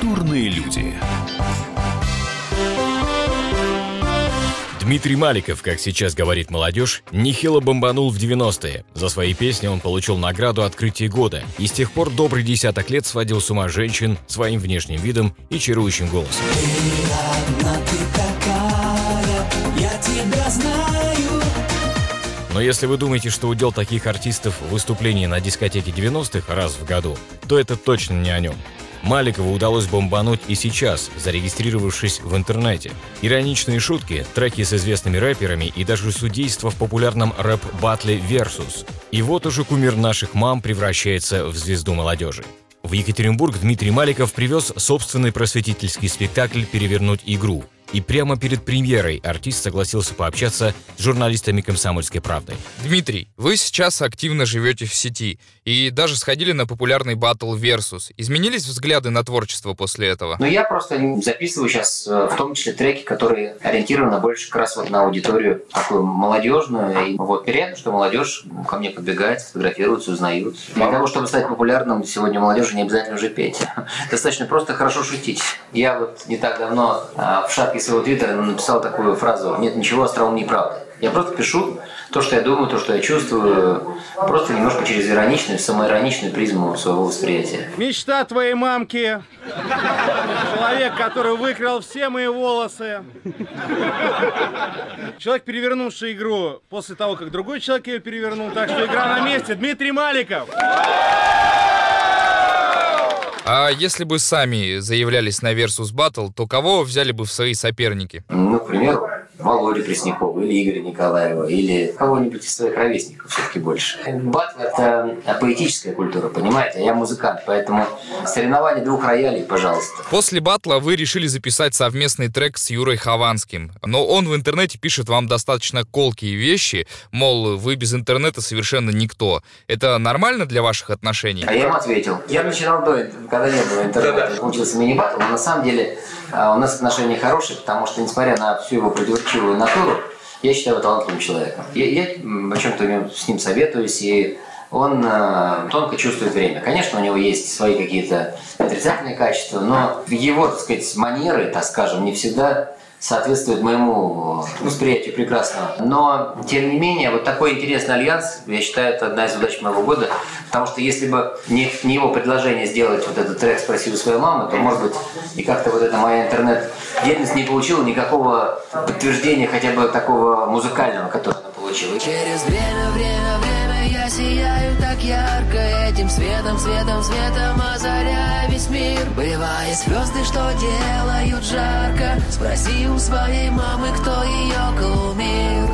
Культурные люди. Дмитрий Маликов, как сейчас говорит молодежь, нехило бомбанул в 90-е. За свои песни он получил награду «Открытие года» и с тех пор добрый десяток лет сводил с ума женщин своим внешним видом и чарующим голосом. Но если вы думаете, что удел таких артистов выступление на дискотеке 90-х раз в году, то это точно не о нем. Маликову удалось бомбануть и сейчас, зарегистрировавшись в интернете. Ироничные шутки, треки с известными рэперами и даже судейство в популярном рэп-батле «Versus». И вот уже кумир наших мам превращается в звезду молодежи. В Екатеринбург Дмитрий Маликов привез собственный просветительский спектакль «Перевернуть игру», и прямо перед премьерой артист согласился пообщаться с журналистами «Комсомольской правды». Дмитрий, вы сейчас активно живете в сети и даже сходили на популярный батл Versus. Изменились взгляды на творчество после этого? Ну, я просто записываю сейчас э, в том числе треки, которые ориентированы больше как раз вот на аудиторию такую молодежную. И вот приятно, что молодежь ко мне подбегает, фотографируется, узнают. Для того, чтобы стать популярным, сегодня молодежи не обязательно уже петь. Достаточно просто хорошо шутить. Я вот не так давно а, в шапке своего твиттера написал такую фразу «Нет ничего остроумнее правды». Я просто пишу то, что я думаю, то, что я чувствую, просто немножко через ироничную, самоироничную призму своего восприятия. Мечта твоей мамки. Человек, который выкрал все мои волосы. Человек, перевернувший игру после того, как другой человек ее перевернул. Так что игра на месте. Дмитрий Маликов. А если бы сами заявлялись на Versus Battle, то кого взяли бы в свои соперники? Ну, к примеру, Володю Преснякова или Игоря Николаева или кого-нибудь из своих ровесников все-таки больше. Батл – это поэтическая культура, понимаете? А я музыкант, поэтому соревнование двух роялей, пожалуйста. После батла вы решили записать совместный трек с Юрой Хованским. Но он в интернете пишет вам достаточно колкие вещи, мол, вы без интернета совершенно никто. Это нормально для ваших отношений? А я ему ответил. Я начинал до когда не было интернета. Получился мини-батл, но на самом деле а, у нас отношения хорошие, потому что, несмотря на всю его противоречивую натуру, я считаю его талантливым человеком. Я, я о чем-то с ним советуюсь, и он э, тонко чувствует время. Конечно, у него есть свои какие-то отрицательные качества, но его, так сказать, манеры, так скажем, не всегда соответствует моему восприятию прекрасного. Но, тем не менее, вот такой интересный альянс, я считаю, это одна из задач моего года, потому что если бы не, не его предложение сделать вот этот трек «Спросил свою маму», то, может быть, и как-то вот эта моя интернет-деятельность не получила никакого подтверждения хотя бы такого музыкального, которое она получила. Через время, время, время я сияю так ярко Этим светом, светом, светом озаряя весь мир Бывая звезды, что делают жарко Спроси у своей мамы, кто ее кумир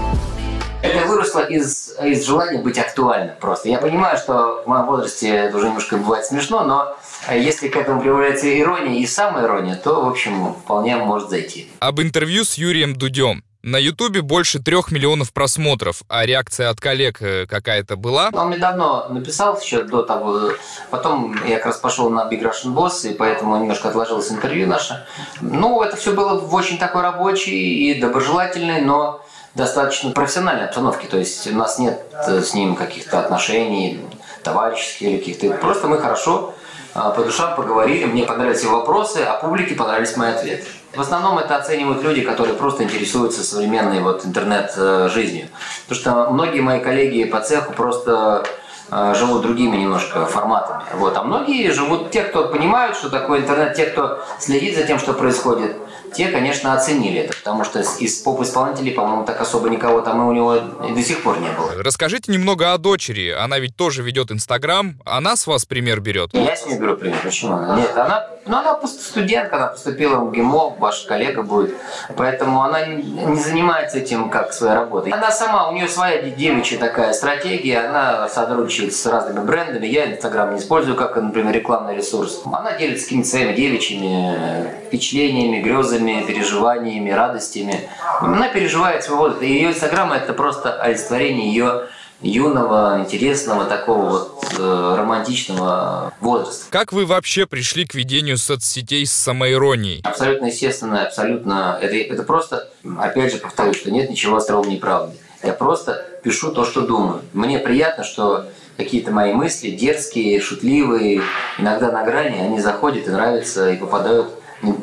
это выросло из, из желания быть актуальным просто. Я понимаю, что в моем возрасте это уже немножко бывает смешно, но если к этому прибавляется ирония и самая ирония, то, в общем, вполне может зайти. Об интервью с Юрием Дудем. На Ютубе больше трех миллионов просмотров, а реакция от коллег э, какая-то была? Он мне давно написал, еще до того. Потом я как раз пошел на Big Russian Boss, и поэтому немножко отложилось интервью наше. Ну, это все было в очень такой рабочей и доброжелательной, но достаточно профессиональной обстановке. То есть у нас нет э, с ним каких-то отношений товарищеских или каких-то... Просто мы хорошо по душам поговорили, мне понравились его вопросы, а публике понравились мои ответы. В основном это оценивают люди, которые просто интересуются современной вот интернет-жизнью. Потому что многие мои коллеги по цеху просто а, живут другими немножко форматами. Вот. А многие живут те, кто понимают, что такое интернет, те, кто следит за тем, что происходит те, конечно, оценили это, потому что из поп-исполнителей, по-моему, так особо никого там и у него и до сих пор не было. Расскажите немного о дочери. Она ведь тоже ведет Инстаграм. Она с вас пример берет? Я с ней беру пример. Почему? Нет, она, ну, она студентка, она поступила в ГИМО, ваш коллега будет. Поэтому она не занимается этим как своей работой. Она сама, у нее своя девичья такая стратегия, она сотрудничает с разными брендами. Я Инстаграм не использую как, например, рекламный ресурс. Она делится какими-то своими девичьими впечатлениями, грезами эмоциями, переживаниями, радостями. Она переживает свой возраст. И ее инстаграм это просто олицетворение ее юного, интересного, такого вот э, романтичного возраста. Как вы вообще пришли к ведению соцсетей с самоиронией? Абсолютно естественно, абсолютно. Это, это просто, опять же повторю, что нет ничего остроумней правды. Я просто пишу то, что думаю. Мне приятно, что какие-то мои мысли, дерзкие, шутливые, иногда на грани, они заходят и нравятся, и попадают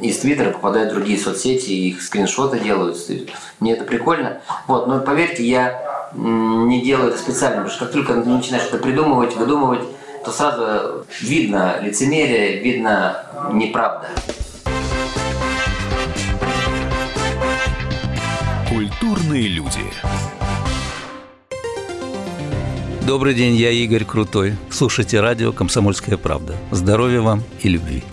из Твиттера попадают в другие соцсети, их скриншоты делают. Мне это прикольно. Вот, но поверьте, я не делаю это специально, потому что как только начинаешь это придумывать, выдумывать, то сразу видно лицемерие, видно неправда. Культурные люди. Добрый день, я Игорь Крутой. Слушайте радио «Комсомольская правда». Здоровья вам и любви.